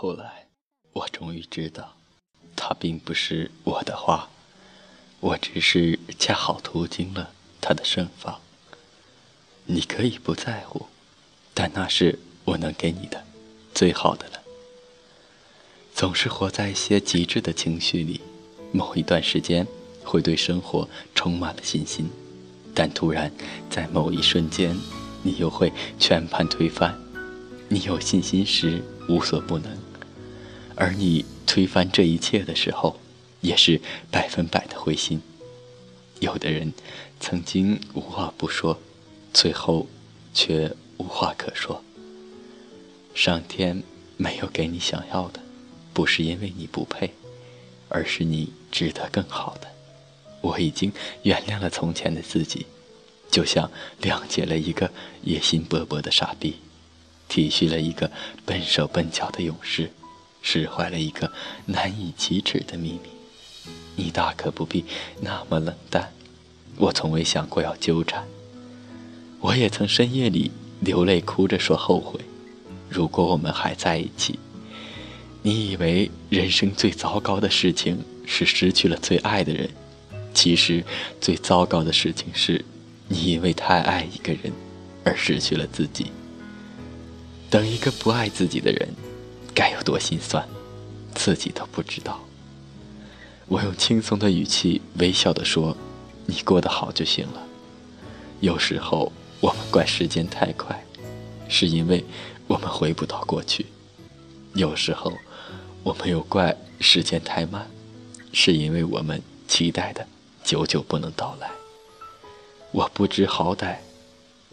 后来，我终于知道，它并不是我的花，我只是恰好途经了它的盛放。你可以不在乎，但那是我能给你的最好的了。总是活在一些极致的情绪里，某一段时间会对生活充满了信心，但突然在某一瞬间，你又会全盘推翻。你有信心时无所不能，而你推翻这一切的时候，也是百分百的灰心。有的人曾经无话不说，最后却无话可说。上天没有给你想要的。不是因为你不配，而是你值得更好的。我已经原谅了从前的自己，就像谅解了一个野心勃勃的傻逼，体恤了一个笨手笨脚的勇士，释怀了一个难以启齿的秘密。你大可不必那么冷淡，我从未想过要纠缠。我也曾深夜里流泪哭着说后悔，如果我们还在一起。你以为人生最糟糕的事情是失去了最爱的人，其实最糟糕的事情是，你因为太爱一个人而失去了自己。等一个不爱自己的人，该有多心酸，自己都不知道。我用轻松的语气微笑地说：“你过得好就行了。”有时候我们怪时间太快，是因为我们回不到过去。有时候。我们又怪时间太慢，是因为我们期待的久久不能到来。我不知好歹，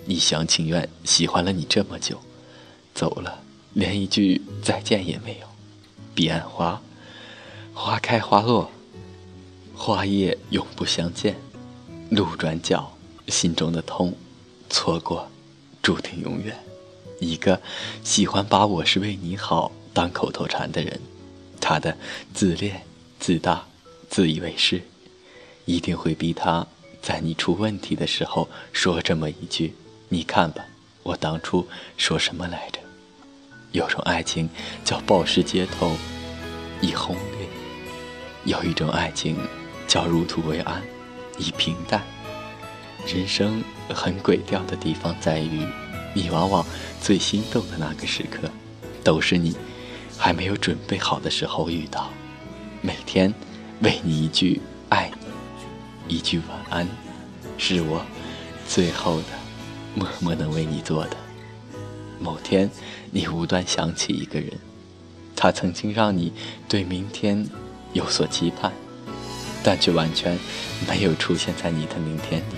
一厢情愿喜欢了你这么久，走了连一句再见也没有。彼岸花，花开花落，花叶永不相见。路转角，心中的痛，错过，注定永远。一个喜欢把我是为你好当口头禅的人。他的自恋、自大、自以为是，一定会逼他在你出问题的时候说这么一句：“你看吧，我当初说什么来着？”有种爱情叫暴尸街头，以轰烈；有一种爱情叫入土为安，以平淡。人生很诡调的地方在于，你往往最心动的那个时刻，都是你。还没有准备好的时候遇到，每天为你一句爱你，一句晚安，是我最后的默默能为你做的。某天你无端想起一个人，他曾经让你对明天有所期盼，但却完全没有出现在你的明天里。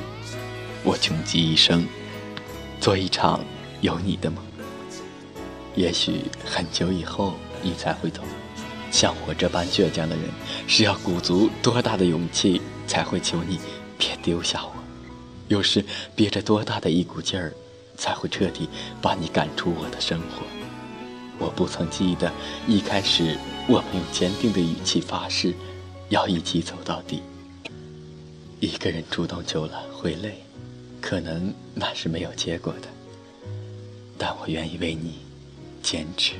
我穷极一生做一场有你的梦，也许很久以后。你才会懂，像我这般倔强的人，是要鼓足多大的勇气才会求你别丢下我？又是憋着多大的一股劲儿，才会彻底把你赶出我的生活？我不曾记得一开始我们用坚定的语气发誓要一起走到底。一个人主动久了会累，可能那是没有结果的，但我愿意为你坚持。